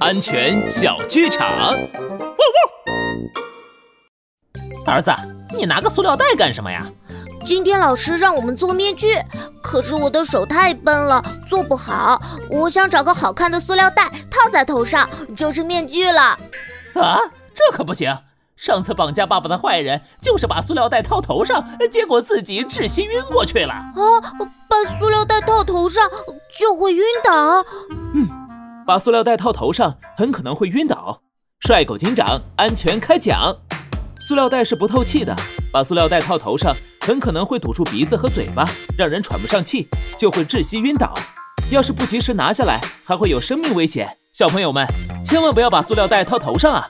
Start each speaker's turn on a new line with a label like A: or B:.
A: 安全小剧场。
B: 儿子，你拿个塑料袋干什么呀？
C: 今天老师让我们做面具，可是我的手太笨了，做不好。我想找个好看的塑料袋套在头上，就是面具了。
B: 啊，这可不行！上次绑架爸爸的坏人就是把塑料袋套头上，结果自己窒息晕过去了。啊，
C: 把塑料袋套头上就会晕倒？
A: 嗯，把塑料袋套头上很可能会晕倒。帅狗警长，安全开讲。塑料袋是不透气的，把塑料袋套头上很可能会堵住鼻子和嘴巴，让人喘不上气，就会窒息晕倒。要是不及时拿下来，还会有生命危险。小朋友们，千万不要把塑料袋套头上啊！